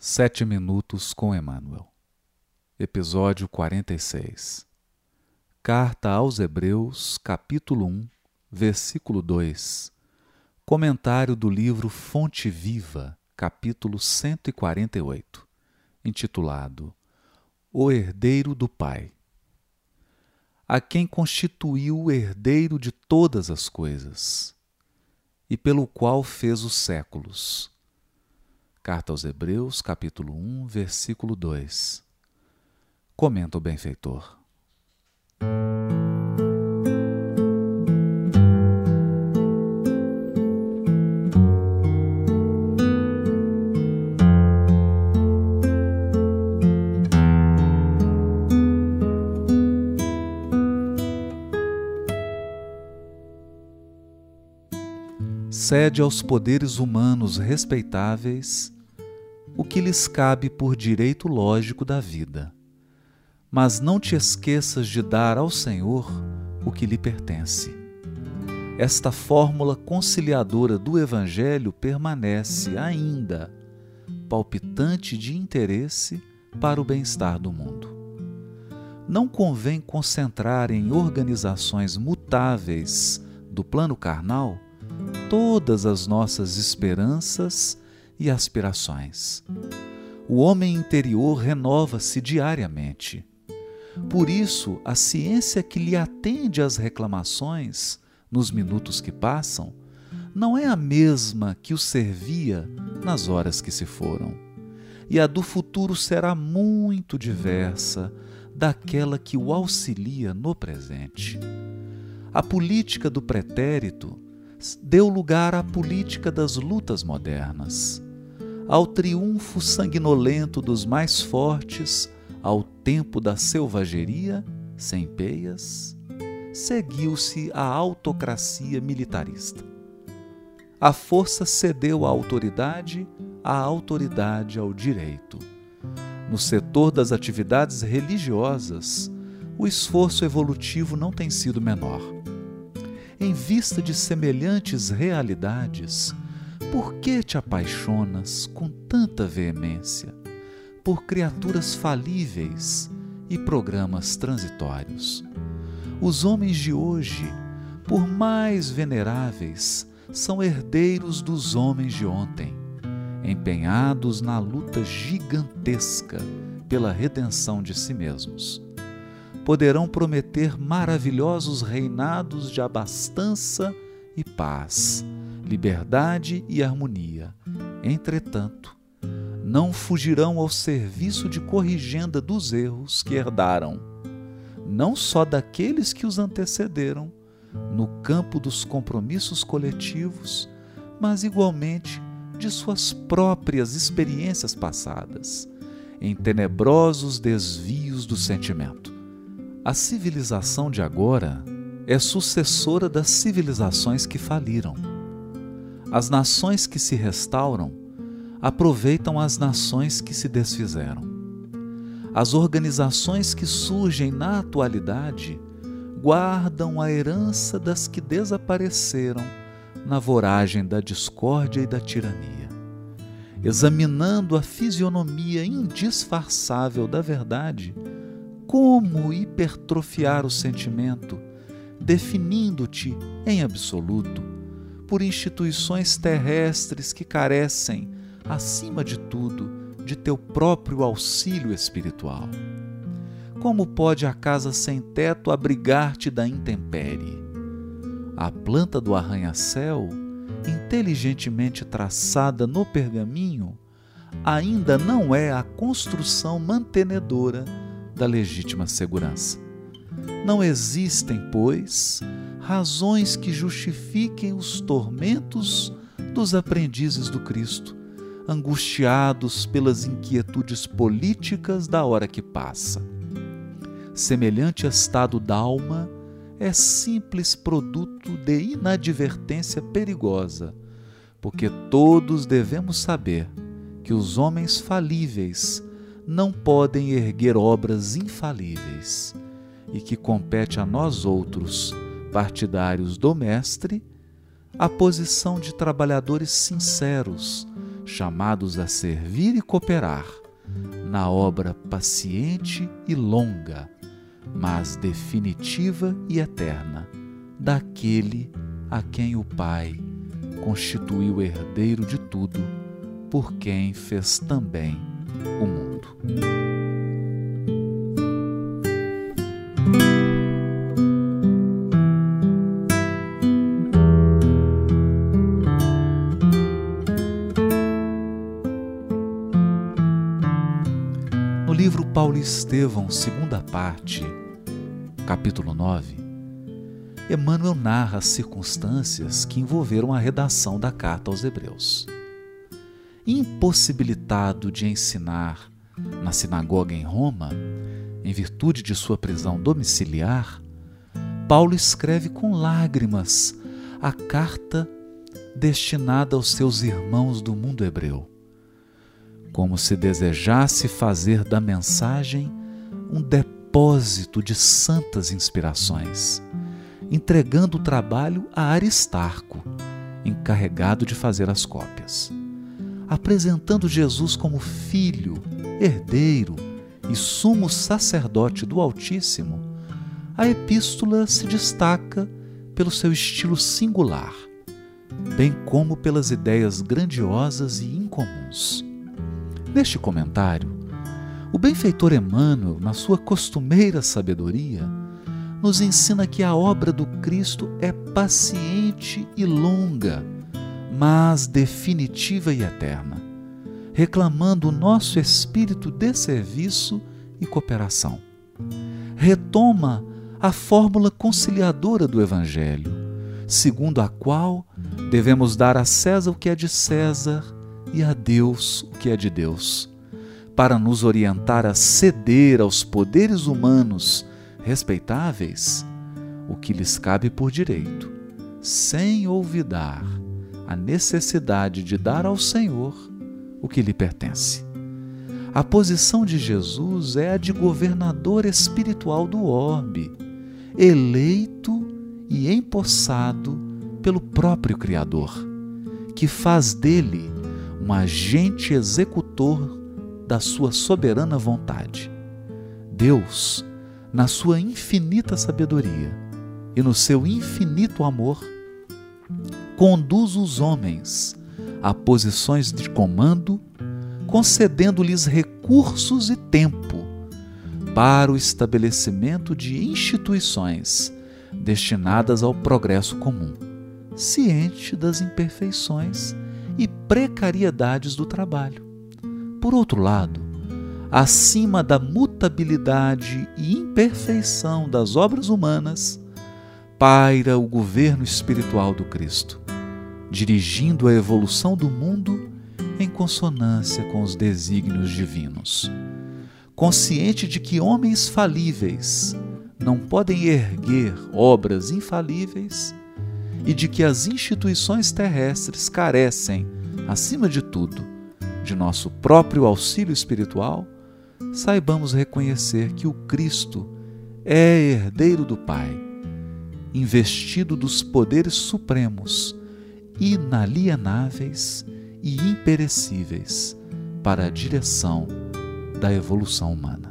Sete Minutos com Emmanuel. Episódio 46. Carta aos Hebreus, capítulo 1, versículo 2. Comentário do livro Fonte Viva, capítulo 148, intitulado O Herdeiro do Pai. A quem constituiu o herdeiro de todas as coisas, e pelo qual fez os séculos Carta aos Hebreus, capítulo 1, versículo 2. Comenta o benfeitor. cede aos poderes humanos respeitáveis o que lhes cabe por direito lógico da vida. Mas não te esqueças de dar ao Senhor o que lhe pertence. Esta fórmula conciliadora do Evangelho permanece ainda palpitante de interesse para o bem-estar do mundo. Não convém concentrar em organizações mutáveis do plano carnal todas as nossas esperanças e aspirações. O homem interior renova-se diariamente. Por isso, a ciência que lhe atende às reclamações nos minutos que passam não é a mesma que o servia nas horas que se foram. E a do futuro será muito diversa daquela que o auxilia no presente. A política do pretérito deu lugar à política das lutas modernas ao triunfo sanguinolento dos mais fortes, ao tempo da selvageria, sem peias, seguiu-se a autocracia militarista. A força cedeu à autoridade, a autoridade ao direito. No setor das atividades religiosas, o esforço evolutivo não tem sido menor. Em vista de semelhantes realidades, por que te apaixonas com tanta veemência por criaturas falíveis e programas transitórios? Os homens de hoje, por mais veneráveis, são herdeiros dos homens de ontem, empenhados na luta gigantesca pela redenção de si mesmos. Poderão prometer maravilhosos reinados de abastança e paz liberdade e harmonia. Entretanto, não fugirão ao serviço de corrigenda dos erros que herdaram, não só daqueles que os antecederam, no campo dos compromissos coletivos, mas igualmente de suas próprias experiências passadas, em tenebrosos desvios do sentimento. A civilização de agora é sucessora das civilizações que faliram as nações que se restauram aproveitam as nações que se desfizeram. As organizações que surgem na atualidade guardam a herança das que desapareceram na voragem da discórdia e da tirania. Examinando a fisionomia indisfarçável da verdade, como hipertrofiar o sentimento, definindo-te em absoluto por instituições terrestres que carecem, acima de tudo, de teu próprio auxílio espiritual. Como pode a casa sem teto abrigar-te da intempérie? A planta do arranha-céu, inteligentemente traçada no pergaminho, ainda não é a construção mantenedora da legítima segurança. Não existem, pois, razões que justifiquem os tormentos dos aprendizes do Cristo, angustiados pelas inquietudes políticas da hora que passa. Semelhante estado d'alma é simples produto de inadvertência perigosa, porque todos devemos saber que os homens falíveis não podem erguer obras infalíveis e que compete a nós outros partidários do Mestre, a posição de trabalhadores sinceros, chamados a servir e cooperar na obra paciente e longa, mas definitiva e eterna, daquele a quem o Pai constituiu herdeiro de tudo, por quem fez também o mundo. Paulo Estevão, segunda parte, capítulo 9, Emmanuel narra as circunstâncias que envolveram a redação da carta aos Hebreus. Impossibilitado de ensinar na sinagoga em Roma, em virtude de sua prisão domiciliar, Paulo escreve com lágrimas a carta destinada aos seus irmãos do mundo hebreu como se desejasse fazer da mensagem um depósito de santas inspirações, entregando o trabalho a Aristarco, encarregado de fazer as cópias. Apresentando Jesus como filho, herdeiro e sumo sacerdote do Altíssimo, a epístola se destaca pelo seu estilo singular, bem como pelas ideias grandiosas e incomuns. Neste comentário, o benfeitor Emmanuel, na sua costumeira sabedoria, nos ensina que a obra do Cristo é paciente e longa, mas definitiva e eterna, reclamando o nosso espírito de serviço e cooperação. Retoma a fórmula conciliadora do Evangelho, segundo a qual devemos dar a César o que é de César e a Deus o que é de Deus, para nos orientar a ceder aos poderes humanos respeitáveis o que lhes cabe por direito, sem olvidar a necessidade de dar ao Senhor o que lhe pertence. A posição de Jesus é a de governador espiritual do orbe, eleito e empossado pelo próprio Criador, que faz dele um agente executor da sua soberana vontade. Deus, na sua infinita sabedoria e no seu infinito amor, conduz os homens a posições de comando, concedendo-lhes recursos e tempo para o estabelecimento de instituições destinadas ao progresso comum, ciente das imperfeições precariedades do trabalho. Por outro lado, acima da mutabilidade e imperfeição das obras humanas, paira o governo espiritual do Cristo, dirigindo a evolução do mundo em consonância com os desígnios divinos. Consciente de que homens falíveis não podem erguer obras infalíveis, e de que as instituições terrestres carecem, acima de tudo, de nosso próprio auxílio espiritual, saibamos reconhecer que o Cristo é herdeiro do Pai, investido dos poderes supremos, inalienáveis e imperecíveis para a direção da evolução humana.